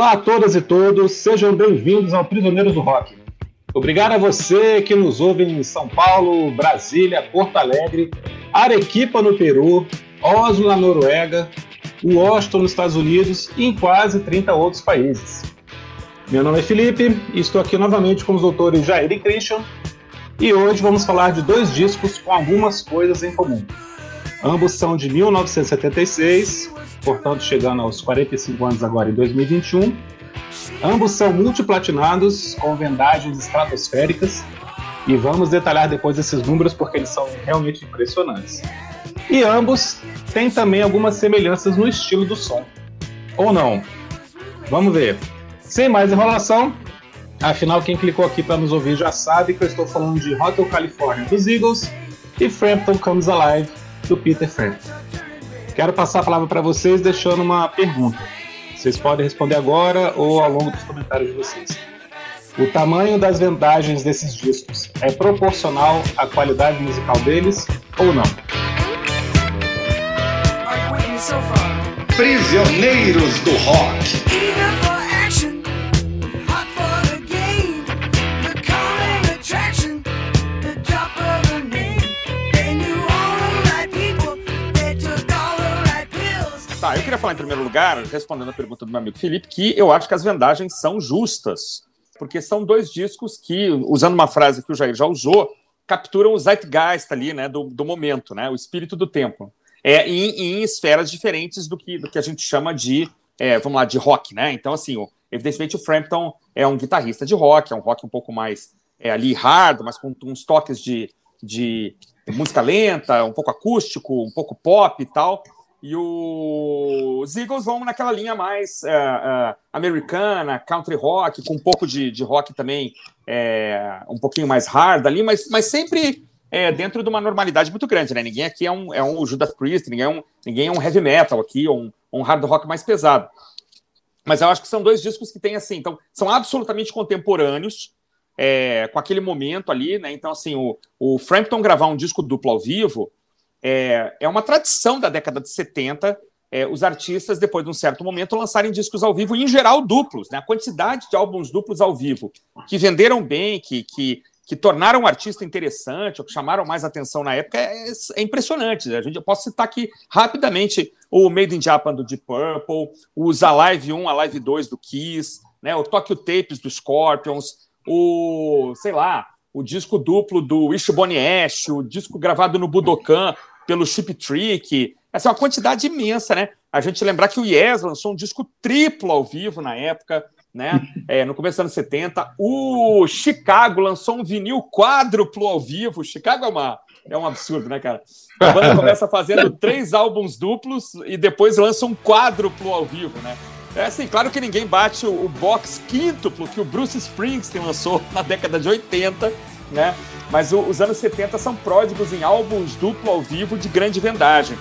Olá a todas e todos, sejam bem-vindos ao Prisioneiros do Rock. Obrigado a você que nos ouve em São Paulo, Brasília, Porto Alegre, Arequipa no Peru, Oslo na Noruega, Washington nos Estados Unidos e em quase 30 outros países. Meu nome é Felipe e estou aqui novamente com os doutores Jair e Christian e hoje vamos falar de dois discos com algumas coisas em comum. Ambos são de 1976, portanto chegando aos 45 anos agora em 2021. Ambos são multiplatinados com vendagens estratosféricas e vamos detalhar depois esses números porque eles são realmente impressionantes. E ambos têm também algumas semelhanças no estilo do som. Ou não? Vamos ver. Sem mais enrolação, afinal quem clicou aqui para nos ouvir já sabe que eu estou falando de Hotel California dos Eagles e Frampton Comes Alive do Peter Frampton. Quero passar a palavra para vocês deixando uma pergunta. Vocês podem responder agora ou ao longo dos comentários de vocês. O tamanho das vendagens desses discos é proporcional à qualidade musical deles ou não? Prisioneiros do Rock. Tá, eu queria falar em primeiro lugar, respondendo a pergunta do meu amigo Felipe, que eu acho que as vendagens são justas, porque são dois discos que, usando uma frase que o Jair já usou, capturam o zeitgeist ali, né, do, do momento, né, o espírito do tempo. É, em, em esferas diferentes do que, do que a gente chama de, é, vamos lá, de rock, né? Então, assim, o, evidentemente o Frampton é um guitarrista de rock, é um rock um pouco mais é, ali hard, mas com uns toques de, de música lenta, um pouco acústico, um pouco pop e tal. E o... os Eagles vão naquela linha mais uh, uh, americana, country rock, com um pouco de, de rock também, é, um pouquinho mais hard ali, mas, mas sempre é, dentro de uma normalidade muito grande, né? Ninguém aqui é um, é um Judas Priest, ninguém é um, ninguém é um heavy metal aqui, ou um, um hard rock mais pesado. Mas eu acho que são dois discos que têm assim, então, são absolutamente contemporâneos, é, com aquele momento ali, né? Então, assim, o, o Frampton gravar um disco duplo ao vivo é, é uma tradição da década de 70 é, os artistas, depois de um certo momento, lançarem discos ao vivo, em geral duplos. Né? A quantidade de álbuns duplos ao vivo que venderam bem, que, que, que tornaram o artista interessante, ou que chamaram mais atenção na época, é, é impressionante. A gente, eu posso citar aqui rapidamente o Made in Japan do Deep Purple, os Alive 1, Alive 2 do Kiss, né? o Tokyo Tapes do Scorpions, o, sei lá, o disco duplo do Ishibone Ash, o disco gravado no Budokan pelo Chip Trick. Essa é uma quantidade imensa, né? A gente lembrar que o Yes lançou um disco triplo ao vivo na época, né? É, no começo dos anos 70. O Chicago lançou um vinil quádruplo ao vivo. Chicago é uma. É um absurdo, né, cara? A banda começa fazendo três álbuns duplos e depois lança um quádruplo ao vivo, né? É assim, claro que ninguém bate o, o box quíntuplo que o Bruce Springsteen lançou na década de 80, né? Mas o, os anos 70 são pródigos em álbuns duplo ao vivo de grande vendagem.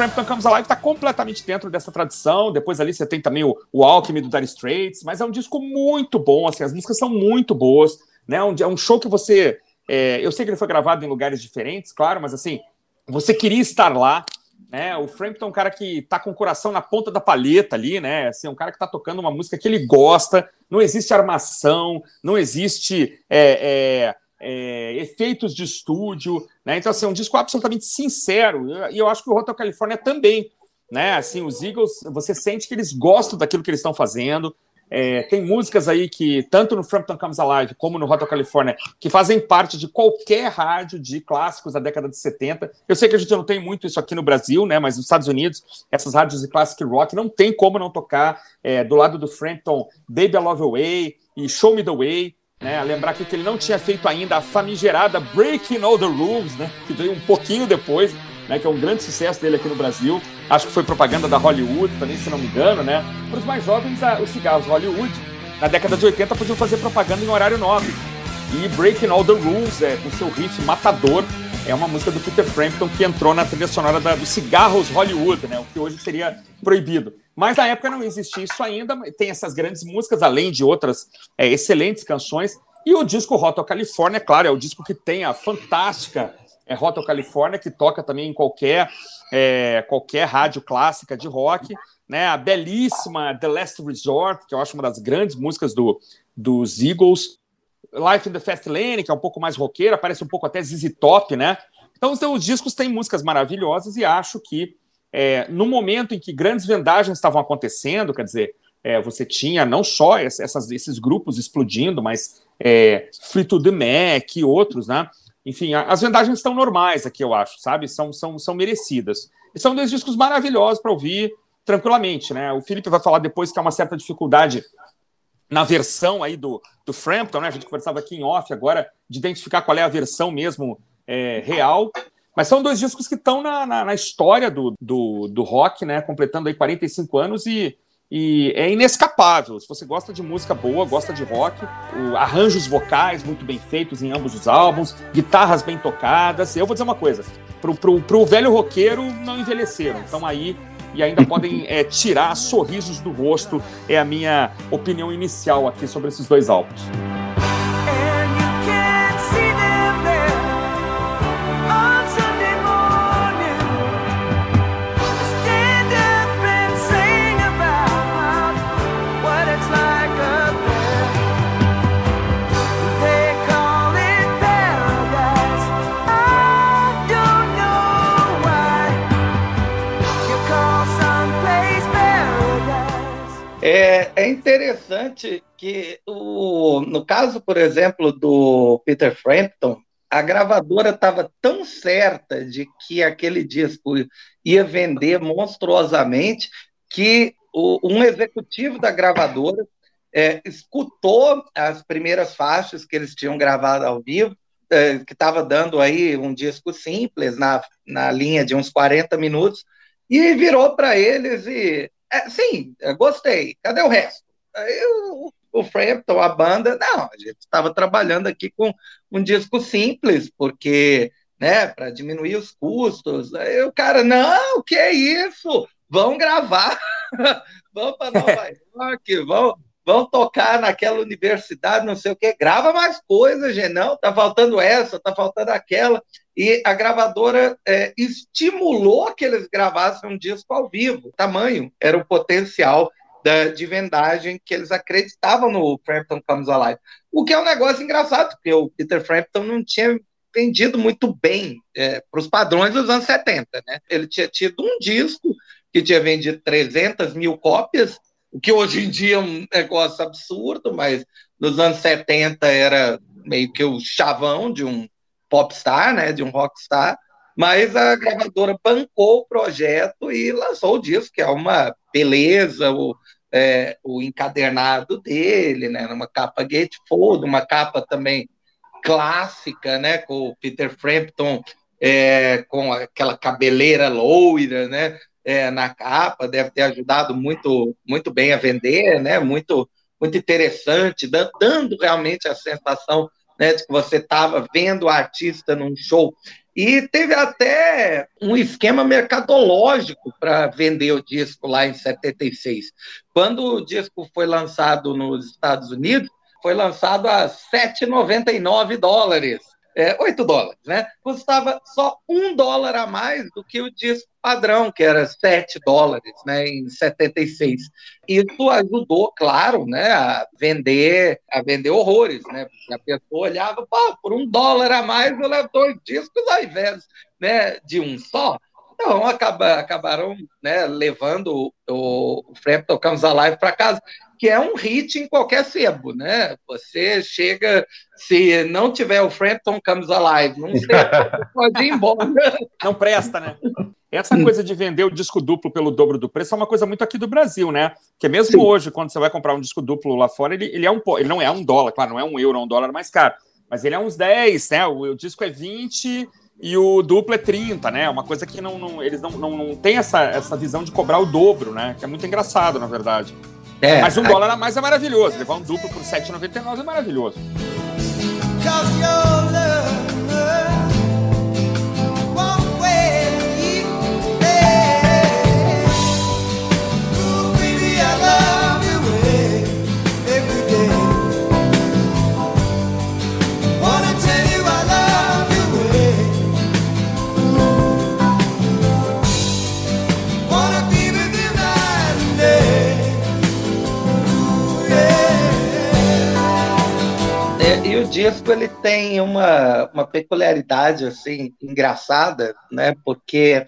Frampton Comes Alive está completamente dentro dessa tradição. Depois ali você tem também o, o Alchemy do Dire Straits, mas é um disco muito bom, assim, as músicas são muito boas, né? Um, é um show que você. É, eu sei que ele foi gravado em lugares diferentes, claro, mas assim, você queria estar lá. Né, o Frampton é um cara que tá com o coração na ponta da palheta ali, né? Assim, é um cara que tá tocando uma música que ele gosta, não existe armação, não existe é, é, efeitos de estúdio, né? Então, assim, é um disco absolutamente sincero, e eu acho que o Hotel California também, né? Assim, os Eagles, você sente que eles gostam daquilo que eles estão fazendo. É, tem músicas aí que, tanto no Frampton Comes Alive como no Hotel California, que fazem parte de qualquer rádio de clássicos da década de 70. Eu sei que a gente não tem muito isso aqui no Brasil, né? Mas nos Estados Unidos, essas rádios de classic rock não tem como não tocar é, do lado do Frampton Baby I Love Away e Show Me the Way. Né, lembrar que ele não tinha feito ainda a famigerada Breaking All the Rules, né, que veio um pouquinho depois, né, que é um grande sucesso dele aqui no Brasil. Acho que foi propaganda da Hollywood também, se não me engano. Né. Para os mais jovens, a, os cigarros Hollywood na década de 80 podiam fazer propaganda em horário nobre. E Breaking All the Rules, é, com seu riff matador, é uma música do Peter Frampton que entrou na trilha sonora da, do Cigarros Hollywood, né, o que hoje seria proibido. Mas na época não existia isso ainda, tem essas grandes músicas, além de outras é, excelentes canções. E o disco Hotel California, é claro, é o disco que tem a fantástica é, California, que toca também em qualquer, é, qualquer rádio clássica de rock. Né? A belíssima The Last Resort, que eu acho uma das grandes músicas do, dos Eagles. Life in the Fast Lane, que é um pouco mais roqueira, parece um pouco até ZZ Top, né? Então, os discos têm músicas maravilhosas e acho que é, no momento em que grandes vendagens estavam acontecendo, quer dizer, é, você tinha não só essas, esses grupos explodindo, mas é, Fleetwood Mac e outros, né? Enfim, as vendagens estão normais aqui, eu acho, sabe? São, são, são merecidas. E são dois discos maravilhosos para ouvir tranquilamente, né? O Felipe vai falar depois que há uma certa dificuldade na versão aí do, do Frampton, né? A gente conversava aqui em off agora de identificar qual é a versão mesmo é, real. Mas são dois discos que estão na, na, na, história do, do, do rock, né? Completando aí 45 anos e, e é inescapável. Se você gosta de música boa, gosta de rock, o, arranjos vocais muito bem feitos em ambos os álbuns, guitarras bem tocadas. Eu vou dizer uma coisa: pro, pro, pro velho roqueiro não envelheceram. Então aí e ainda podem é, tirar sorrisos do rosto. É a minha opinião inicial aqui sobre esses dois álbuns. Interessante que, o, no caso, por exemplo, do Peter Frampton, a gravadora estava tão certa de que aquele disco ia vender monstruosamente que o, um executivo da gravadora é, escutou as primeiras faixas que eles tinham gravado ao vivo, é, que estava dando aí um disco simples, na, na linha de uns 40 minutos, e virou para eles e é, sim, gostei. Cadê o resto? Aí o, o Frampton, a banda, não, a gente estava trabalhando aqui com um disco simples, porque, né, para diminuir os custos. Aí o cara, não, que é isso? Vão gravar, vão para Nova York, vão, vão tocar naquela universidade, não sei o que, grava mais coisas, gente, não, tá faltando essa, tá faltando aquela e a gravadora é, estimulou que eles gravassem um disco ao vivo. O tamanho era o potencial da, de vendagem que eles acreditavam no Frampton Comes Alive. O que é um negócio engraçado, porque o Peter Frampton não tinha vendido muito bem é, para os padrões dos anos 70. Né? Ele tinha tido um disco que tinha vendido 300 mil cópias, o que hoje em dia é um negócio absurdo, mas nos anos 70 era meio que o chavão de um popstar, né, de um rockstar, mas a gravadora bancou o projeto e lançou o disco, que é uma beleza, o, é, o encadernado dele, né, numa capa gatefold, uma capa também clássica, né, com o Peter Frampton é, com aquela cabeleira loira, né, é, na capa, deve ter ajudado muito, muito bem a vender, né, muito, muito interessante, dando realmente a sensação né, de que você estava vendo o artista num show. E teve até um esquema mercadológico para vender o disco lá em 76. Quando o disco foi lançado nos Estados Unidos, foi lançado a 7,99 dólares é, 8 dólares, né? Custava só um dólar a mais do que o disco padrão, que era 7 dólares, né, em 76. Isso ajudou, claro, né, a vender, a vender horrores, né? Porque a pessoa olhava, pô, por um dólar a mais eu levo dois discos ao invés né, de um só. Então, acaba, acabaram né, levando o, o Frampton Comes Alive para casa que é um hit em qualquer sebo, né? Você chega, se não tiver o Frampton Comes Alive, não sei, pode ir embora. Não presta, né? Essa coisa de vender o disco duplo pelo dobro do preço é uma coisa muito aqui do Brasil, né? Porque mesmo Sim. hoje, quando você vai comprar um disco duplo lá fora, ele, ele, é um, ele não é um dólar, claro, não é um euro, é um dólar mais caro, mas ele é uns 10, né? O, o disco é 20 e o duplo é 30, né? Uma coisa que não, não eles não, não, não têm essa, essa visão de cobrar o dobro, né? Que é muito engraçado, na verdade. É, Mas um dólar a mais é maravilhoso. Levar um duplo por 7,99 é maravilhoso. Disco ele tem uma, uma peculiaridade assim engraçada, né? Porque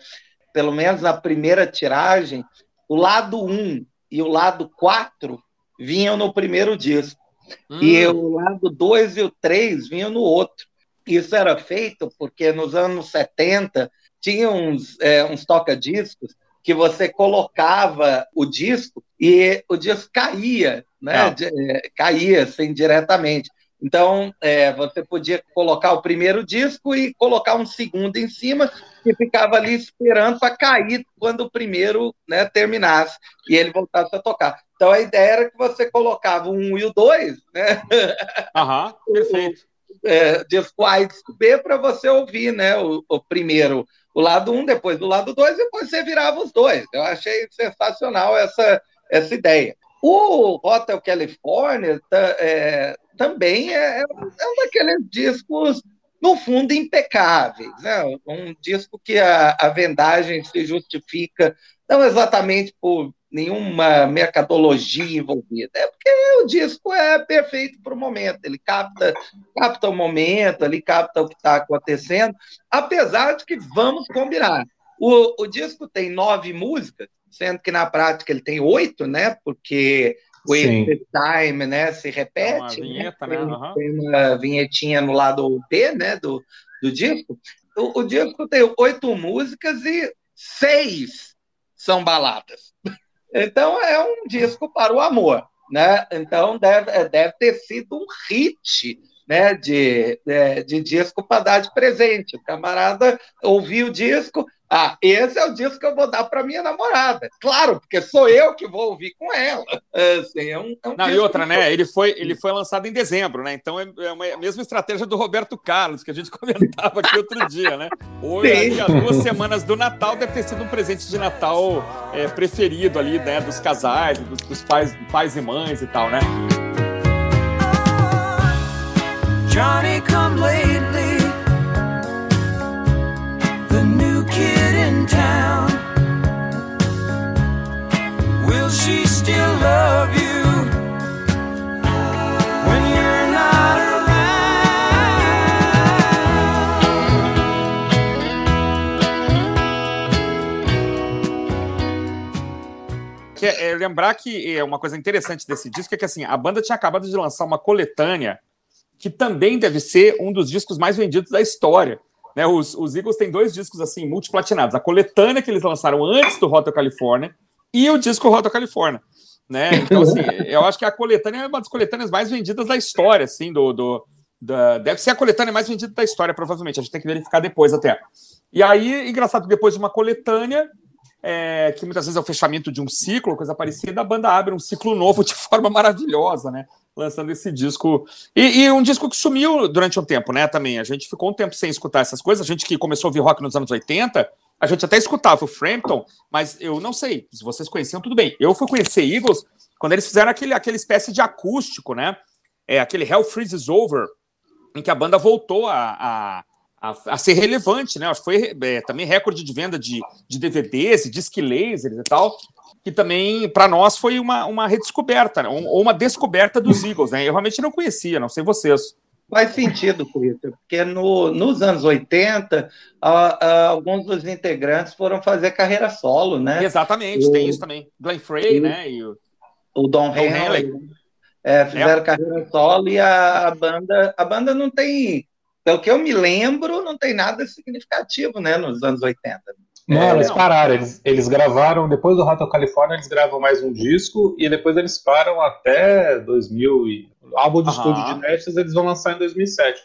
pelo menos na primeira tiragem, o lado 1 e o lado 4 vinham no primeiro disco. Hum. E o lado 2 e o 3 vinham no outro. Isso era feito porque nos anos 70 tinha uns, é, uns toca-discos que você colocava o disco e o disco caía, né? De, é, caía assim diretamente. Então, é, você podia colocar o primeiro disco e colocar um segundo em cima, que ficava ali esperando para cair quando o primeiro né, terminasse e ele voltasse a tocar. Então, a ideia era que você colocava um e o dois, né? Aham, perfeito. o, é, disco A e disco B para você ouvir né, o, o primeiro, o lado um, depois do lado dois, e depois você virava os dois. Eu achei sensacional essa, essa ideia. O Hotel California tá, é, também é, é, um daqueles discos, no fundo, impecáveis. Né? Um disco que a, a vendagem se justifica não exatamente por nenhuma mercadologia envolvida, é porque o disco é perfeito para o momento, ele capta, capta o momento, ele capta o que está acontecendo, apesar de que vamos combinar. O, o disco tem nove músicas, sendo que na prática ele tem oito, né? Porque o Time, né? Se repete. Uma né? vinheta, né? Tem, uhum. tem, uma vinhetinha no lado B, né? Do, do disco. O, o disco tem oito músicas e seis são baladas. Então é um disco para o amor, né? Então deve, deve ter sido um hit né, de, de, de disco para dar de presente. O camarada ouviu o disco, ah, esse é o disco que eu vou dar para minha namorada. Claro, porque sou eu que vou ouvir com ela. Assim, é um, é um Não, e outra, né? Ele foi, ele foi lançado em dezembro, né? Então é, é uma, a mesma estratégia do Roberto Carlos, que a gente comentava aqui outro dia, né? Hoje, há duas semanas do Natal, deve ter sido um presente de Natal é, preferido ali, né? Dos casais, dos, dos pais, pais e mães e tal, né? Johnny come lately, still love you. É, é, lembrar que é uma coisa interessante desse disco é que assim a banda tinha acabado de lançar uma coletânea que também deve ser um dos discos mais vendidos da história. Né, os, os Eagles têm dois discos assim multiplatinados: a coletânea que eles lançaram antes do Hotel California e o disco Hotel California. Né? Então, assim, eu acho que a coletânea é uma das coletâneas mais vendidas da história, assim, do, do da, deve ser a coletânea mais vendida da história, provavelmente. A gente tem que verificar depois até. E aí, engraçado, depois de uma coletânea, é, que muitas vezes é o fechamento de um ciclo, coisa parecida, a banda abre um ciclo novo de forma maravilhosa, né? lançando esse disco. E, e, um disco que sumiu durante um tempo, né? Também. A gente ficou um tempo sem escutar essas coisas. A gente que começou a ouvir rock nos anos 80, a gente até escutava o Frampton, mas eu não sei se vocês conheciam, tudo bem. Eu fui conhecer Eagles quando eles fizeram aquele, aquele espécie de acústico, né? É, aquele Hell Freezes Over, em que a banda voltou a, a, a, a ser relevante, né? Foi é, também recorde de venda de, de DVDs e disc lasers e tal que também, para nós, foi uma, uma redescoberta, né? ou uma descoberta dos Eagles. Né? Eu realmente não conhecia, não sei vocês. Faz sentido, Cleiton, porque no, nos anos 80, alguns dos integrantes foram fazer carreira solo, né? Exatamente, o, tem isso também. Glenn Frey, né? E o, o Don, Don Henley. É, fizeram é. carreira solo e a, a, banda, a banda não tem, pelo que eu me lembro, não tem nada significativo, né, nos anos 80. Não, é, eles não. pararam. Eles, eles gravaram, depois do Hotel California, eles gravam mais um disco e depois eles param até 2000. E, o álbum de estúdio de Nexus eles vão lançar em 2007.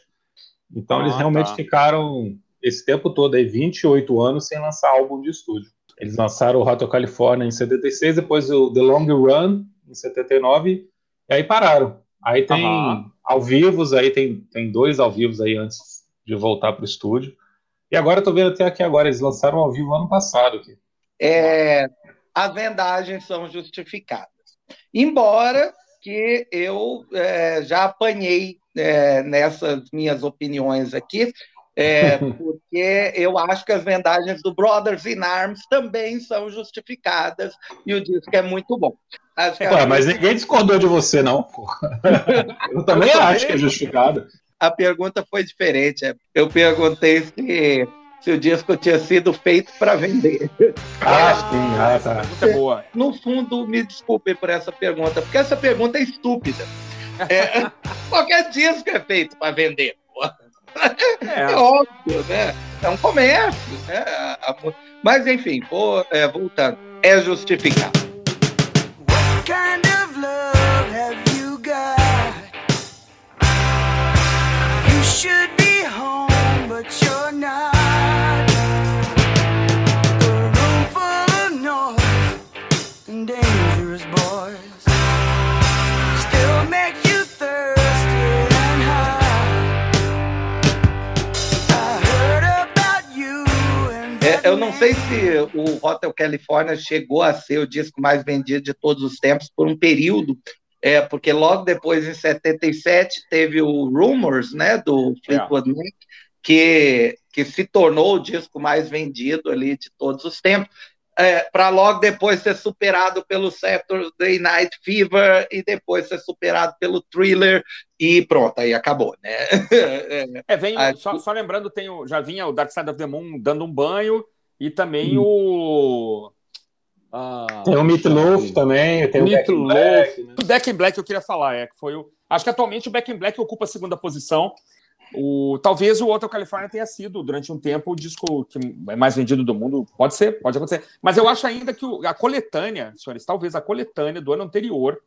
Então ah, eles realmente tá. ficaram esse tempo todo, aí, 28 anos, sem lançar álbum de estúdio. Eles lançaram o Hotel California em 76, depois o The Long Run em 79, e aí pararam. Aí tem uhum. ao vivos, aí tem, tem dois ao vivos aí antes de voltar para o estúdio. E agora eu tô vendo até aqui agora, eles lançaram ao vivo ano passado aqui. É, as vendagens são justificadas. Embora que eu é, já apanhei é, nessas minhas opiniões aqui, é, porque eu acho que as vendagens do Brothers in Arms também são justificadas e o disco é muito bom. Ué, mas ninguém discordou de você, não. eu também eu acho que é justificado. A pergunta foi diferente. Eu perguntei se se o disco tinha sido feito para vender. Ah, sim, ah, tá. Muito boa. No fundo, me desculpe por essa pergunta, porque essa pergunta é estúpida. É, qualquer disco é feito para vender, É. é. óbvio, né? É um comércio, né? Mas, enfim, vou, é, voltando, é justificado. What kind of love eu não sei se o Hotel California chegou a ser o disco mais vendido de todos os tempos por um período, é, porque logo depois, em 77, teve o Rumors, né, do Fleetwood Mac, que, que se tornou o disco mais vendido ali de todos os tempos, é, para logo depois ser superado pelo Saturday Night Fever e depois ser superado pelo Thriller e pronto, aí acabou, né? É, vem, aí, só, só, lembrando, tem o, já vinha o Dark Side of the Moon dando um banho, e também hum. o. Ah, tem o Meatloaf também, tem o Back in Black. Né? O Back in Black eu queria falar, é que foi o. Acho que atualmente o Back in Black ocupa a segunda posição. O, talvez o Hotel California tenha sido, durante um tempo, o disco que é mais vendido do mundo. Pode ser, pode acontecer. Mas eu acho ainda que o, a coletânea, senhores, talvez a coletânea do ano anterior,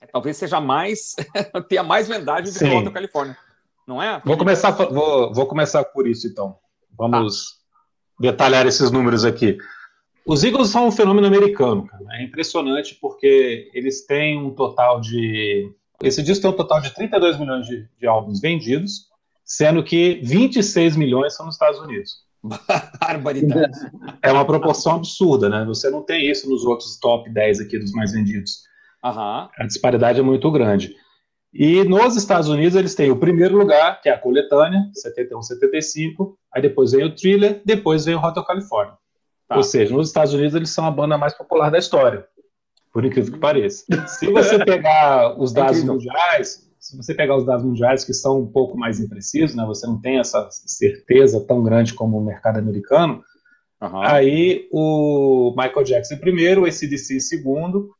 é, talvez seja mais. tenha mais vendagem do Sim. que o Hotel California. Não é? Vou começar, vou, vou começar por isso, então. Vamos. Tá detalhar esses números aqui. Os Eagles são um fenômeno americano, cara. É impressionante porque eles têm um total de. Esse disco tem um total de 32 milhões de, de álbuns vendidos, sendo que 26 milhões são nos Estados Unidos. Barbaridade. É uma proporção absurda, né? Você não tem isso nos outros top 10 aqui dos mais vendidos. Uhum. A disparidade é muito grande. E nos Estados Unidos eles têm o primeiro lugar, que é a coletânea, 71, 75, aí depois vem o Thriller, depois vem o Hotel California. Tá. Ou seja, nos Estados Unidos eles são a banda mais popular da história, por incrível que pareça. Se você pegar os é dados é mundiais, se você pegar os dados mundiais que são um pouco mais imprecisos, né, você não tem essa certeza tão grande como o mercado americano, uhum. aí o Michael Jackson em primeiro, o ACDC em segundo,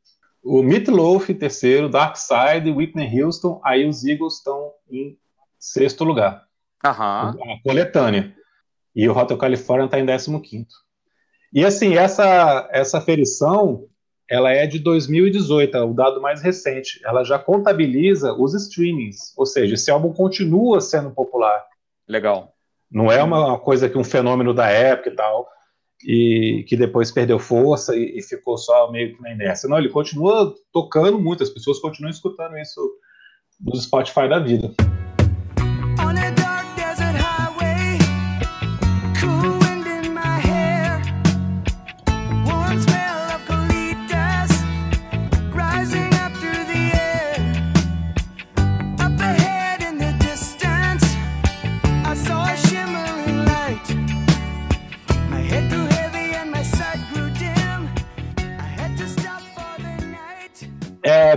o Meatloaf em terceiro, Dark Side, Whitney Houston, aí os Eagles estão em sexto lugar. Aham. A coletânea. E o Hotel California está em décimo quinto. E assim, essa, essa ferição, ela é de 2018, é o dado mais recente. Ela já contabiliza os streamings, ou seja, esse álbum continua sendo popular. Legal. Não é uma coisa que um fenômeno da época e tal e que depois perdeu força e, e, ficou só meio que na inércia. Não, ele continua tocando muito, as pessoas continuam escutando isso no Spotify da vida.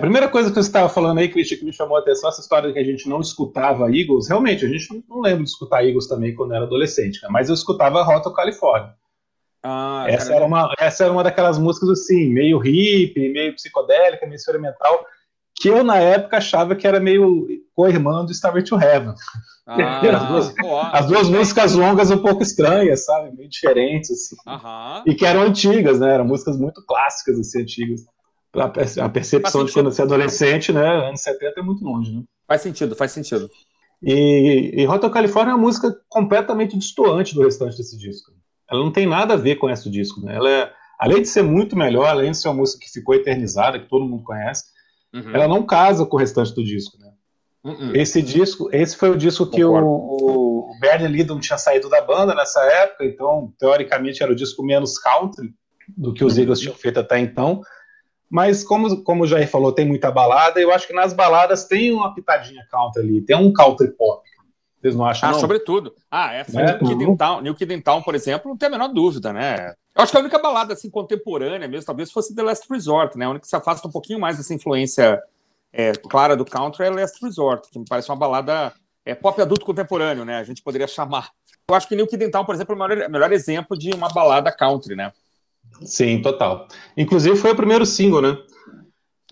Primeira coisa que você estava falando aí, Cristian, que me chamou a atenção, essa história de que a gente não escutava Eagles, realmente, a gente não lembra de escutar Eagles também quando era adolescente, né? mas eu escutava Rota California. Ah, essa, era uma, essa era uma daquelas músicas assim, meio hippie, meio psicodélica, meio experimental, que eu na época achava que era meio co-irmã do Starway to Heaven. Ah, as duas, as duas músicas longas um pouco estranhas, sabe? Meio diferentes, assim. E que eram antigas, né? Eram músicas muito clássicas, assim, antigas a, percepção de quando você é adolescente, né? Anos 70 é muito longe, né? Faz sentido, faz sentido. E, e Hotel California é uma música completamente distoante do restante desse disco. Ela não tem nada a ver com esse disco, né? Ela é, além de ser muito melhor, além de ser uma música que ficou eternizada, que todo mundo conhece, uhum. ela não casa com o restante do disco, né? Uhum. Esse disco, esse foi o disco que o, o, Lydon tinha saído da banda nessa época, então teoricamente era o disco menos country do que os uhum. Eagles tinham feito até então. Mas como, como o Jair falou, tem muita balada, eu acho que nas baladas tem uma pitadinha country ali, tem um country pop. Vocês não acham? Ah, não? sobretudo. Ah, essa é, New, Kid in Town, New Kid in Town, por exemplo, não tem a menor dúvida, né? Eu acho que a única balada assim contemporânea mesmo, talvez fosse The Last Resort, né? A única que se afasta um pouquinho mais dessa influência é, clara do country é Last Resort, que me parece uma balada é, pop adulto contemporâneo, né? A gente poderia chamar. Eu acho que New Kid in Town, por exemplo, é o melhor, melhor exemplo de uma balada country, né? Sim, total. Inclusive foi o primeiro single, né?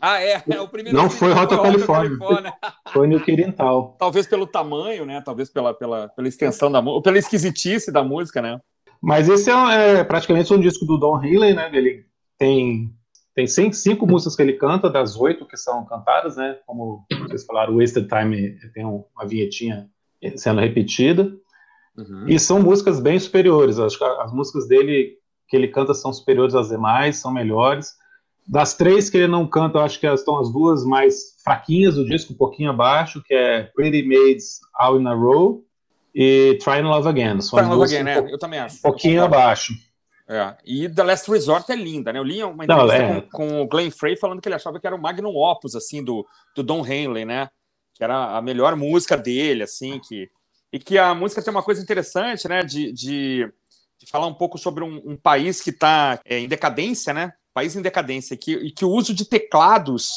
Ah, é, é o primeiro. Não foi Rota Califórnia. Foi New Quintal. Talvez pelo tamanho, né? Talvez pela, pela, pela extensão da música, pela esquisitice da música, né? Mas esse é, é praticamente um disco do Don Henley, né? Ele tem tem cinco, músicas que ele canta, das oito que são cantadas, né? Como vocês falaram, Wasted Time tem uma vinhetinha sendo repetida. Uhum. E são músicas bem superiores. Acho que as músicas dele que ele canta são superiores às demais, são melhores. Das três que ele não canta, eu acho que estão as duas mais fraquinhas do disco, um pouquinho abaixo, que é Pretty Maids All in a Row e Try and Love Again. São Try Love Again, né? Eu também acho. Um pouquinho abaixo. É. E The Last Resort é linda, né? Eu li uma entrevista não, é. com, com, o Glenn Frey falando que ele achava que era o magnum opus, assim, do, do Don Henley, né? Que era a melhor música dele, assim, que... E que a música tem uma coisa interessante, né? De, de, de falar um pouco sobre um, um país que está é, em decadência, né? país em decadência, que, e que o uso de teclados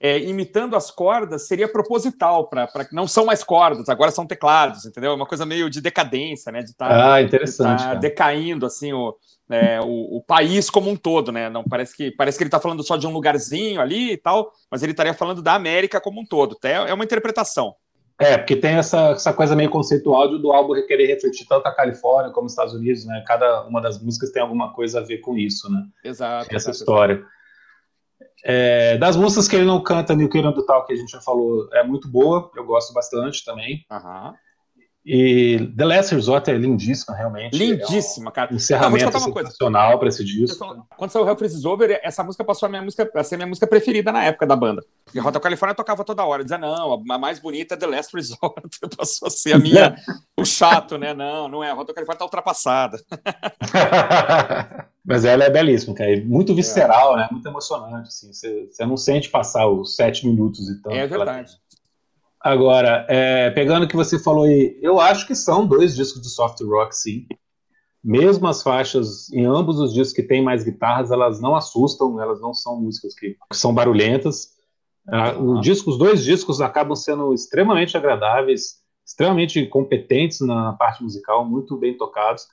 é, imitando as cordas seria proposital, para que não são mais cordas, agora são teclados, entendeu? É uma coisa meio de decadência, né? De estar tá, ah, interessante, tá decaindo assim o, é, o, o, país como um todo, né? Não parece que parece que ele está falando só de um lugarzinho ali e tal, mas ele estaria falando da América como um todo. Até é uma interpretação. É, porque tem essa, essa coisa meio conceitual do álbum querer refletir tanto a Califórnia como os Estados Unidos, né? Cada uma das músicas tem alguma coisa a ver com isso, né? Exato. Essa exato, história. Exato. É, das músicas que ele não canta, New Kid do Tal, que a gente já falou, é muito boa, eu gosto bastante também. Aham. E The Last Resort é lindíssima, realmente. Lindíssima, é um cara. Encerramento sensacional para esse disco. Quando saiu o Hell Freezes Over, essa música passou a, minha música, a ser minha música preferida na época da banda. Porque Rota Califórnia tocava toda hora. Dizia, não, a mais bonita é The Last Resort. Passou a ser a minha... o chato, né? Não, não é. A Rota Califórnia tá ultrapassada. Mas ela é belíssima, cara. É muito visceral, é. né? Muito emocionante. Assim. Você, você não sente passar os sete minutos e tanto. É verdade. Agora, é, pegando o que você falou aí, eu acho que são dois discos de soft rock, sim. Mesmo as faixas, em ambos os discos que tem mais guitarras, elas não assustam, elas não são músicas que, que são barulhentas. Uh, o disco, os dois discos acabam sendo extremamente agradáveis, extremamente competentes na parte musical, muito bem tocados.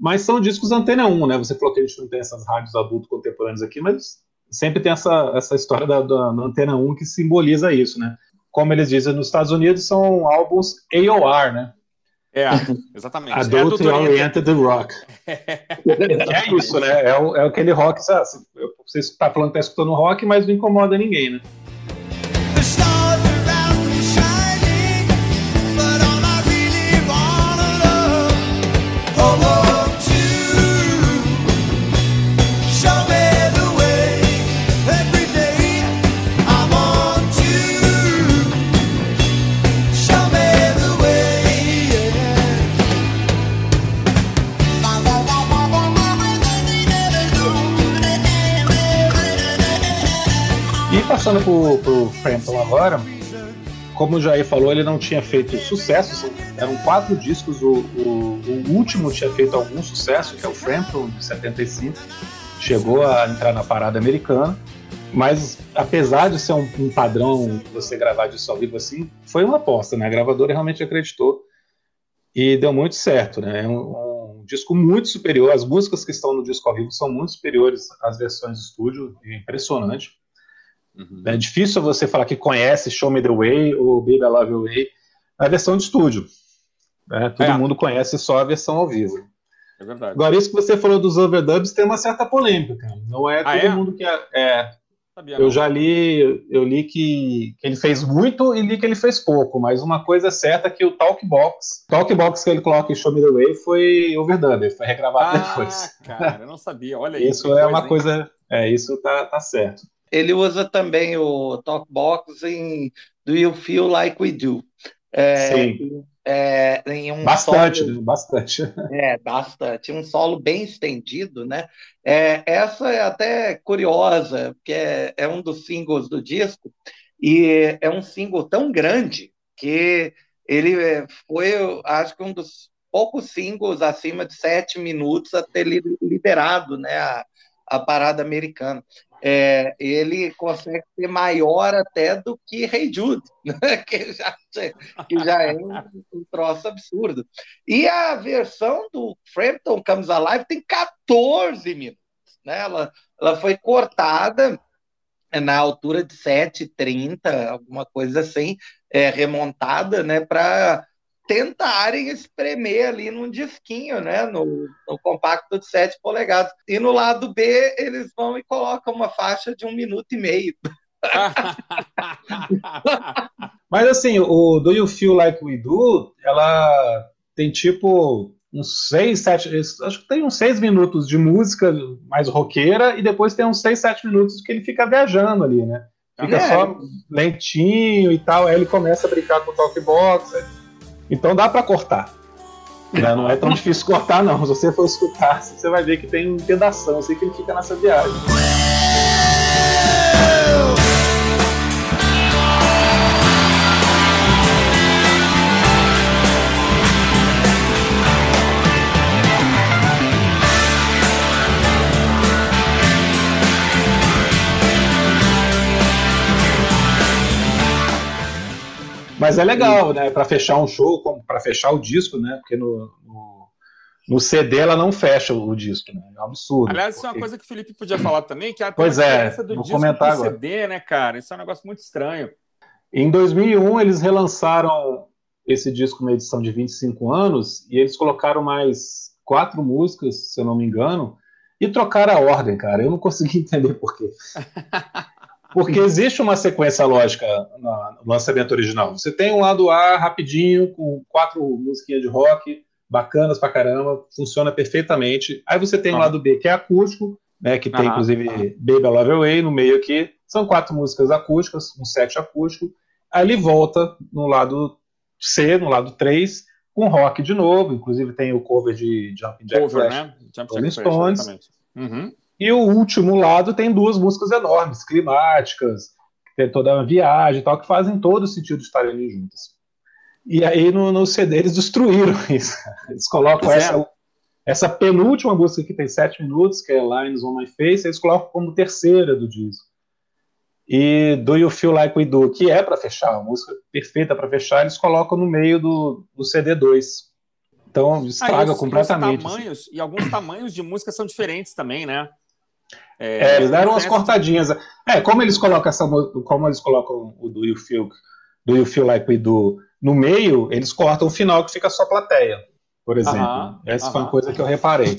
Mas são discos antena 1, né? Você falou que a gente não tem essas rádios adulto contemporâneas aqui, mas sempre tem essa, essa história da, da, da antena 1 que simboliza isso, né? Como eles dizem nos Estados Unidos, são álbuns AOR, né? É, exatamente. Adult é Oriented Rock. é isso, né? É, o, é aquele rock, sabe? Você está falando que está escutando rock, mas não incomoda ninguém, né? Passando pro, pro Frampton agora, como o Jair falou, ele não tinha feito sucesso, eram quatro discos, o, o, o, último tinha feito algum sucesso, que é o Frampton, de 75, chegou a entrar na parada americana, mas apesar de ser um, um padrão você gravar disso ao vivo assim, foi uma aposta, né? A gravadora realmente acreditou e deu muito certo, né? É um, um disco muito superior, as músicas que estão no disco ao vivo são muito superiores às versões de estúdio, é impressionante. Uhum. É difícil você falar que conhece Show Me The Way ou Baby I Love Your Way a versão de estúdio. Né? Todo é. mundo conhece só a versão ao vivo. É verdade. Agora, isso que você falou dos overdubs tem uma certa polêmica. Não é ah, todo é? mundo que é. é. Sabia, eu já li, eu li que, que, ele fez muito e li que ele fez pouco, mas uma coisa é certa é que o Talkbox, Talkbox que ele coloca em Show Me The Way foi overdub, foi regravado ah, depois. cara, eu não sabia, olha isso. Isso é coisa, uma hein? coisa, é, isso tá, tá certo. Ele usa também o Talkbox em Do You Feel Like We Do? É, Sim. É, em um bastante, solo, né? bastante. É, bastante. Um solo bem estendido, né? É, essa é até curiosa, porque é, é um dos singles do disco, e é um single tão grande que ele foi, acho que um dos poucos singles acima de sete minutos a ter liberado né, a, a parada americana é, ele consegue ser maior até do que Rei hey Jude, né? que, já, que já é um, um, troço absurdo. E a versão do Frampton Comes Alive tem 14 minutos. Né? Ela, ela foi cortada na altura de 7,30, alguma coisa assim, é, remontada né, para tentarem espremer ali num disquinho, né, no, no, compacto de 7 polegadas. E no lado B, eles vão e colocam uma faixa de um minuto e meio. Mas assim, o Do You Feel Like We Do, ela tem tipo uns 6, 7, acho que tem uns 6 minutos de música mais roqueira e depois tem uns 6, 7 minutos que ele fica viajando ali, né? Fica é. só lentinho e tal, aí ele começa a brincar com o talkbox, então dá para cortar. Né? Não é tão difícil cortar, não. Se você for escutar, você vai ver que tem um pedaço, Eu sei que ele fica nessa viagem. Mas é legal, né? Para fechar um show, para fechar o disco, né? Porque no, no, no, CD ela não fecha o disco, né? É um absurdo. Aliás, isso é uma coisa que o Felipe podia falar também, que é a pois é, do disco comentar pro CD, né, cara? Isso é um negócio muito estranho. Em 2001, eles relançaram esse disco na edição de 25 anos e eles colocaram mais quatro músicas, se eu não me engano, e trocaram a ordem, cara. Eu não consegui entender por quê. Porque existe uma sequência lógica no lançamento original. Você tem um lado A rapidinho, com quatro musiquinhas de rock, bacanas pra caramba, funciona perfeitamente. Aí você tem o um lado B, que é acústico, né, que tem inclusive Baby I Love Away no meio aqui. São quatro músicas acústicas, um set acústico. Aí ele volta no lado C, no lado 3, com rock de novo. Inclusive tem o cover de Jumping Jack cover, Flash, né? Rolling Stones. Uhum. E o último lado tem duas músicas enormes, climáticas, tem toda uma viagem e tal, que fazem todo sentido estarem ali juntas. E aí no, no CD eles destruíram isso. Eles colocam é. essa, essa penúltima música que tem sete minutos, que é Lines on My Face, eles colocam como terceira do disco. E Do You Feel Like We Do, que é para fechar, a música perfeita para fechar, eles colocam no meio do, do CD2. Então estraga ah, e os, completamente. E, tamanhos, e alguns tamanhos de música são diferentes também, né? É, é, eles deram umas cortadinhas. É, como eles colocam essa como eles colocam o do You Feel, do you feel Like We Do no meio, eles cortam o final que fica só plateia, por exemplo. Aham, essa aham. foi uma coisa que eu reparei.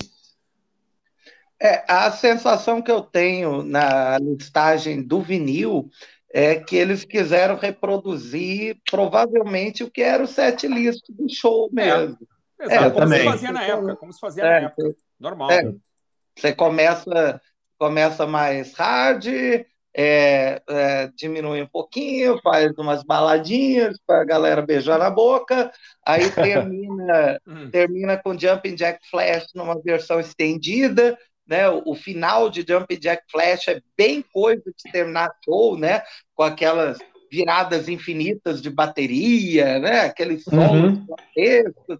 É, a sensação que eu tenho na listagem do vinil é que eles quiseram reproduzir provavelmente o que era o set list do show é, mesmo. É, é, como se fazia na época, como se fazia na é, época. Normal. É, você começa começa mais hard, é, é, diminui um pouquinho, faz umas baladinhas para a galera beijar na boca, aí termina, hum. termina com Jumping Jack Flash numa versão estendida, né? O, o, final de Jumping Jack Flash é bem coisa de terminar show, né? Com aquelas viradas infinitas de bateria, né? Aqueles solos uhum.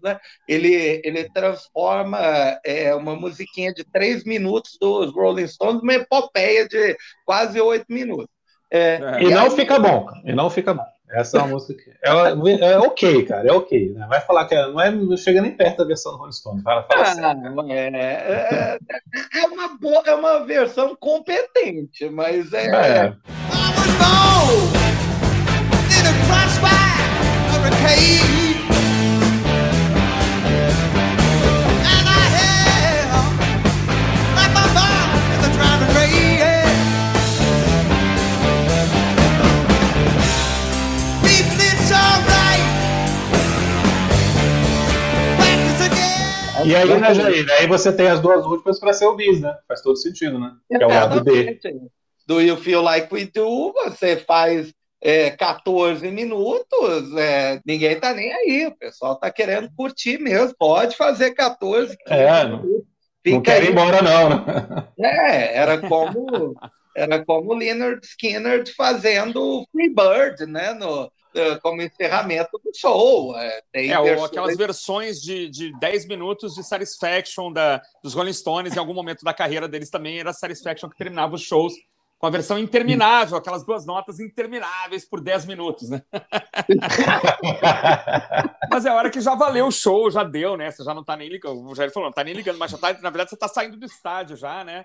né? Ele, ele transforma é, uma musiquinha de três minutos dos Rolling Stones numa epopeia de quase oito minutos. É, é. E, e, não aí... fica bom, e não fica bom. Essa é uma música que ela é ok, cara, é ok. Né? Vai falar que não é, não chega nem perto da versão do Rolling Stones. Fala, fala ah, assim. é, é, é, uma boa, é uma versão competente, mas é. é. E aí, né, Jair? Aí você tem as duas últimas para ser o bis, né? Faz todo sentido, né? Que é o lado B. do You Feel Like We Do, você faz é, 14 minutos, é, ninguém está nem aí, o pessoal está querendo curtir mesmo, pode fazer 14, 15 é, minutos. Não quer ir embora, não, né? É, era como, era como Leonard Skinner fazendo Free Bird, né? No, como encerramento do show. É, tem é versões... aquelas versões de, de 10 minutos de Satisfaction da, dos Rolling Stones, em algum momento da carreira deles também era Satisfaction que terminava os shows com a versão interminável, aquelas duas notas intermináveis por 10 minutos, né? mas é hora que já valeu o show, já deu, né? Você já não tá nem ligando, o Jair falou, não tá nem ligando, mas já tá, na verdade você tá saindo do estádio já, né?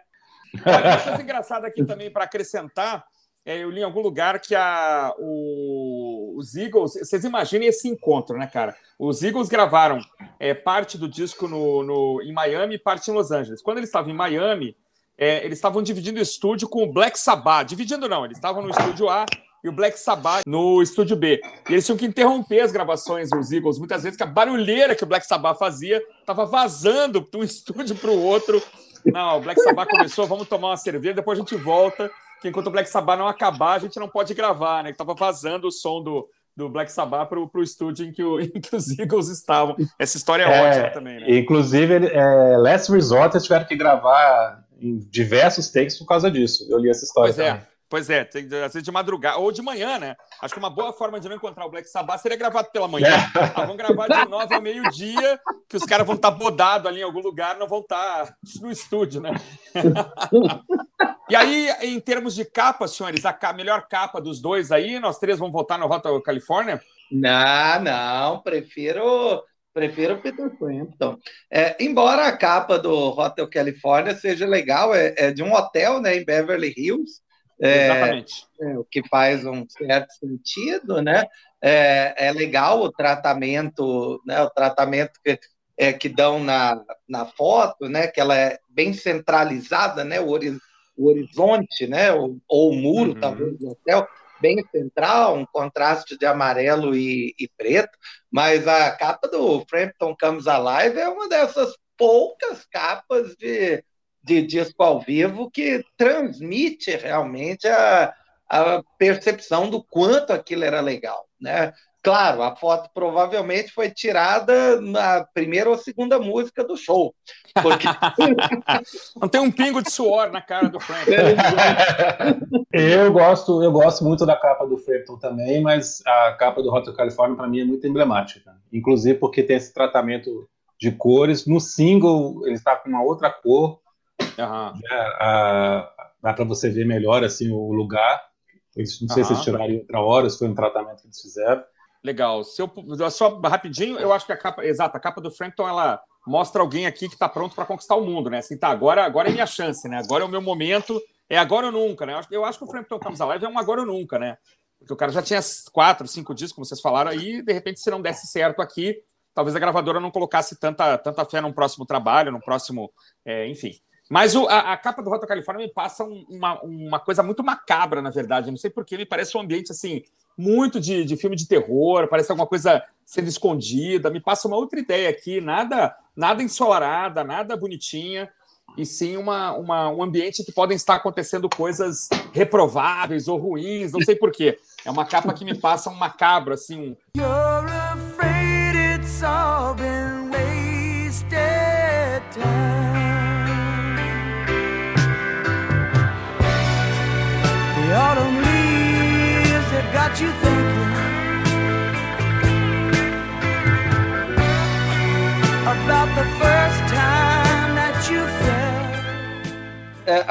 Uma coisa engraçada aqui também para acrescentar, é, eu li em algum lugar que a, o, os Eagles, vocês imaginem esse encontro, né, cara? Os Eagles gravaram é, parte do disco no, no, em Miami e parte em Los Angeles. Quando eles estavam em Miami, é, eles estavam dividindo o estúdio com o Black Sabbath. Dividindo não, eles estavam no estúdio A e o Black Sabbath no estúdio B. E eles tinham que interromper as gravações dos Eagles, muitas vezes, que a barulheira que o Black Sabbath fazia estava vazando de um estúdio para o outro. Não, o Black Sabbath começou, vamos tomar uma cerveja, depois a gente volta, que enquanto o Black Sabbath não acabar, a gente não pode gravar, né? Que estava vazando o som do, do Black Sabbath para o estúdio em que, o, em que, os Eagles estavam. Essa história é, é ótima também, né? Inclusive, é, Last Resort eles tiveram que gravar em diversos takes por causa disso. Eu li essa história. Pois é. também. é. Pois é, tem, às vezes de madrugada ou de manhã, né? Acho que uma boa forma de não encontrar o Black Sabbath seria gravar pela manhã. É. Ah, vão gravar de nove ao meio-dia, que os caras vão estar tá bodados ali em algum lugar, não vão estar tá no estúdio, né? e aí, em termos de capa, senhores, a melhor capa dos dois aí, nós três vamos votar no Rota Califórnia? Não, não, prefiro Prefiro o Peter Frampton. É, embora a capa do Hotel California seja legal, é, é de um hotel né, em Beverly Hills. É, Exatamente. É, o que faz um certo sentido, né? É, é legal o tratamento, né? O tratamento que, é, que dão na, na foto, né? Que ela é bem centralizada, né? O, o horizonte, né? Ou, ou o muro, uhum. talvez, do hotel bem central, um contraste de amarelo e, e preto, mas a capa do Frampton Comes Alive é uma dessas poucas capas de, de disco ao vivo que transmite realmente a, a percepção do quanto aquilo era legal, né? Claro, a foto provavelmente foi tirada na primeira ou segunda música do show. Porque... Não tem um pingo de suor na cara do Frank. eu gosto, eu gosto muito da capa do Frampton também, mas a capa do Hotel California para mim é muito emblemática. Inclusive porque tem esse tratamento de cores. No single ele está com uma outra cor. Uhum. a, dá para você ver melhor assim o lugar. Não sei uhum. se eles tiraram em outra hora, se foi um tratamento que eles fizeram. Legal. Se eu, só rapidinho, eu acho que a capa, exato, a capa do Frampton, ela mostra alguém aqui que está pronto para conquistar o mundo, né? Assim, tá, agora, agora é minha chance, né? Agora é o meu momento, é agora ou nunca, né? Eu acho, eu acho que o Frampton Comes Alive é um agora ou nunca, né? Porque o cara já tinha quatro, cinco discos, como vocês falaram, aí, de repente, se não desse certo aqui, talvez a gravadora não colocasse tanta, tanta fé num próximo trabalho, num próximo. É, enfim. Mas o, a, a, capa do Rota Califórnia me passa um, uma, uma coisa muito macabra, na verdade. não sei porquê, me parece um ambiente assim, muito de, de filme de terror, parece alguma coisa sendo escondida. Me passa uma outra ideia aqui, nada, nada ensolarada, nada bonitinha, e sim uma, uma, um ambiente que podem estar acontecendo coisas reprováveis ou ruins, não sei porquê. É uma capa que me passa um macabro, assim. Um...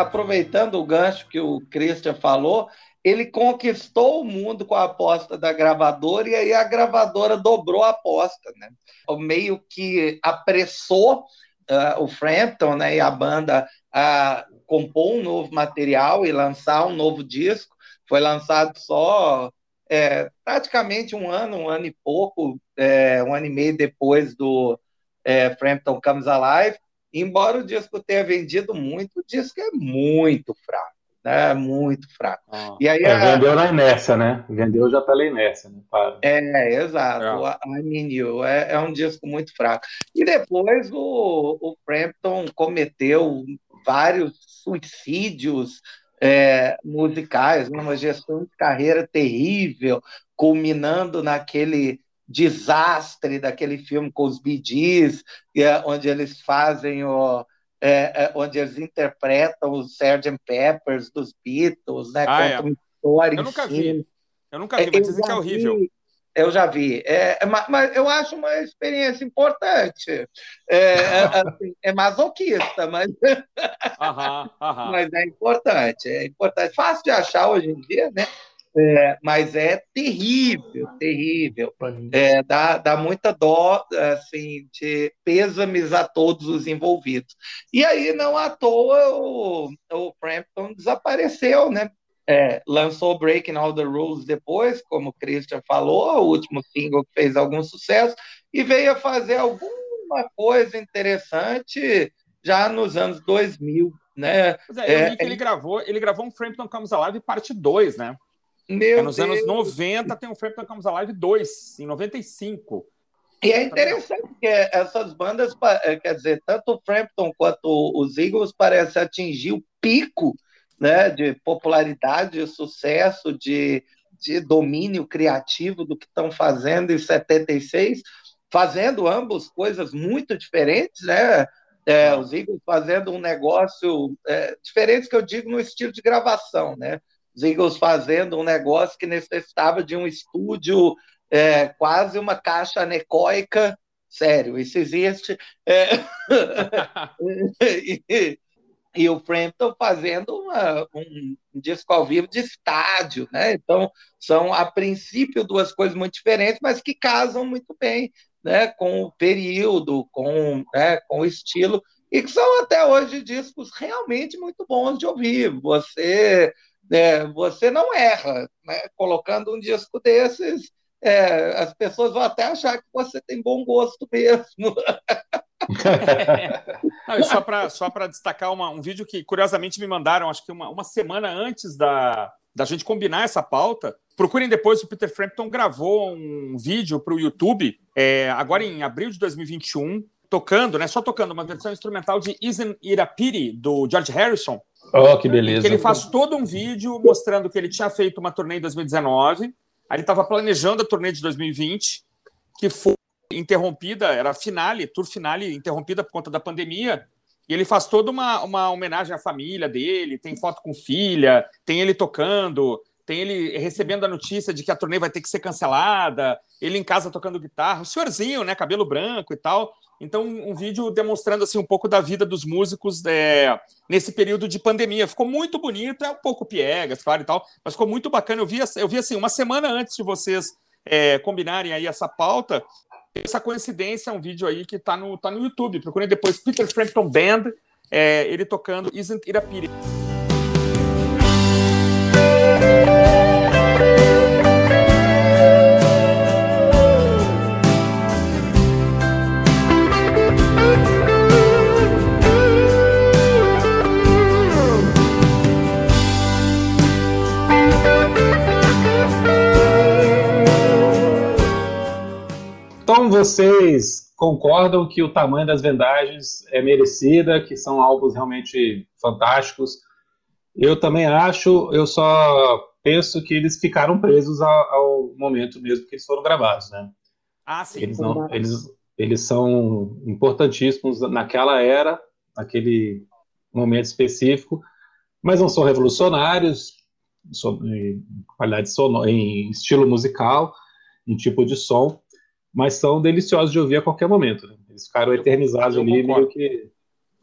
aproveitando o gancho que o Christian falou, ele conquistou o mundo com a aposta da gravadora e aí a gravadora dobrou a aposta, né? O meio que apressou uh, o Frampton né, e a banda a compor um novo material e lançar um novo disco. Foi lançado só é, praticamente um ano, um ano e pouco, é, um ano e meio depois do é, Frampton Comes Alive. Embora o disco tenha vendido muito, o disco é muito fraco, né? Muito fraco. Ah, e aí, é, a... Vendeu na inércia, né? Vendeu já pela inércia, né? Para. É, exato. É. I Mean You é, é um disco muito fraco. E depois o, o Frampton cometeu vários suicídios é, musicais, numa gestão de carreira terrível, culminando naquele desastre daquele filme com os Gees, é, onde eles fazem o, é, é, onde eles interpretam os Sgt. Peppers dos Beatles, né? Ah, é. Eu nunca vi. Eu nunca vi, mas dizem que é horrível. Vi, eu já vi. É, é mas eu acho uma experiência importante. É, é, assim, é masoquista, mas, aham, aham. mas é importante. É importante. Fácil de achar hoje em dia, né? É, mas é terrível, terrível. É, dá, dá muita dó, assim, de pêsames a todos os envolvidos. E aí, não à toa, o, o Frampton desapareceu, né? É, lançou Breaking All the Rules depois, como o Christian falou, o último single que fez algum sucesso, e veio a fazer alguma coisa interessante já nos anos 2000, né? Pois é, eu é, vi que ele gravou, ele gravou um Frampton Comes Alive parte 2, né? Meu é, nos Deus. anos 90 tem um Frampton Comes Alive 2, em 95. E é interessante que essas bandas, é, quer dizer, tanto o Frampton quanto os Eagles parecem atingir o pico né, de popularidade, de sucesso, de, de domínio criativo do que estão fazendo em 76, fazendo ambos coisas muito diferentes, né? É, os Eagles fazendo um negócio é, diferente que eu digo no estilo de gravação, né? Os Eagles fazendo um negócio que necessitava de um estúdio é, quase uma caixa anecoica, sério, isso existe. É, e, e o Frampton fazendo uma, um disco ao vivo de estádio, né? Então, são, a princípio, duas coisas muito diferentes, mas que casam muito bem né? com o período, com, né? com o estilo, e que são até hoje discos realmente muito bons de ouvir. Você, né? você não erra né? colocando um disco desses. É, as pessoas vão até achar que você tem bom gosto mesmo. Não, só para só destacar uma, um vídeo que, curiosamente, me mandaram, acho que uma, uma semana antes da, da gente combinar essa pauta. Procurem depois, o Peter Frampton gravou um vídeo para o YouTube, é, agora em abril de 2021, tocando, né? Só tocando uma versão instrumental de Isn't It a Pity, do George Harrison. Oh, que beleza. Que ele faz todo um vídeo mostrando que ele tinha feito uma turnê em 2019, aí ele estava planejando a turnê de 2020, que foi interrompida, era a finale, tour finale interrompida por conta da pandemia, e ele faz toda uma, uma homenagem à família dele, tem foto com filha, tem ele tocando, tem ele recebendo a notícia de que a turnê vai ter que ser cancelada, ele em casa tocando guitarra, o senhorzinho, né, cabelo branco e tal. Então, um vídeo demonstrando assim um pouco da vida dos músicos é, nesse período de pandemia. Ficou muito bonito, é um pouco piegas, claro e tal, mas ficou muito bacana. Eu vi, eu vi assim, uma semana antes de vocês é, combinarem aí essa pauta, essa coincidência é um vídeo aí que está no, tá no YouTube. Procurem depois Peter Frampton Band, é, ele tocando Isn't It a Pity. Então vocês concordam que o tamanho das vendagens é merecida, que são álbuns realmente fantásticos. Eu também acho, eu só penso que eles ficaram presos ao, ao momento mesmo que eles foram gravados, né? Ah, sim. Eles, não, eles, eles são importantíssimos naquela era, naquele momento específico, mas não são revolucionários em qualidade sonora, em estilo musical, em tipo de som mas são deliciosos de ouvir a qualquer momento. Né? Eles ficaram eternizados eu ali, concordo. meio que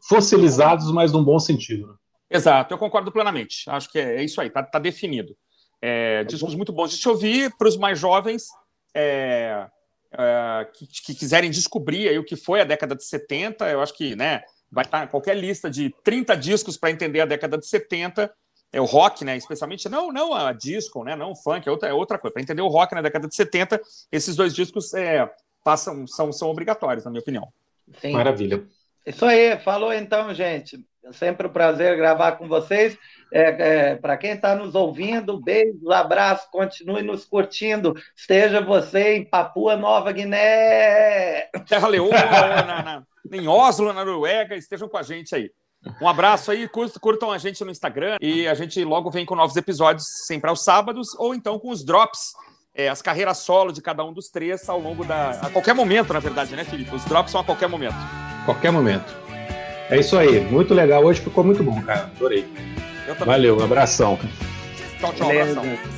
fossilizados, mas num bom sentido. Né? Exato, eu concordo plenamente. Acho que é, é isso aí, tá, tá definido. É, discos muito bons de se ouvir para os mais jovens é, é, que, que, quiserem descobrir aí o que foi a década de 70. Eu acho que né, vai estar qualquer lista de 30 discos para entender a década de 70 é o rock, né? Especialmente não, não a disco, né? Não o funk, é outra, é outra coisa. Para entender o rock na década de 70, esses dois discos é, passam, são, são obrigatórios, na minha opinião. Sim. Maravilha. Isso aí, falou então, gente. É sempre um prazer gravar com vocês. É, é, Para quem está nos ouvindo, beijos, abraços, continue nos curtindo. Esteja você em Papua Nova Guiné. Terra Leoa, na, na, em Oslo, na Noruega, estejam com a gente aí. Um abraço aí, curtam a gente no Instagram e a gente logo vem com novos episódios sempre aos sábados ou então com os drops, é, as carreiras solo de cada um dos três ao longo da. a qualquer momento, na verdade, né, Felipe? Os drops são a qualquer momento. Qualquer momento. É isso aí, muito legal. Hoje ficou muito bom, cara. Adorei. Valeu, um abração. Tchau, tchau, um abração.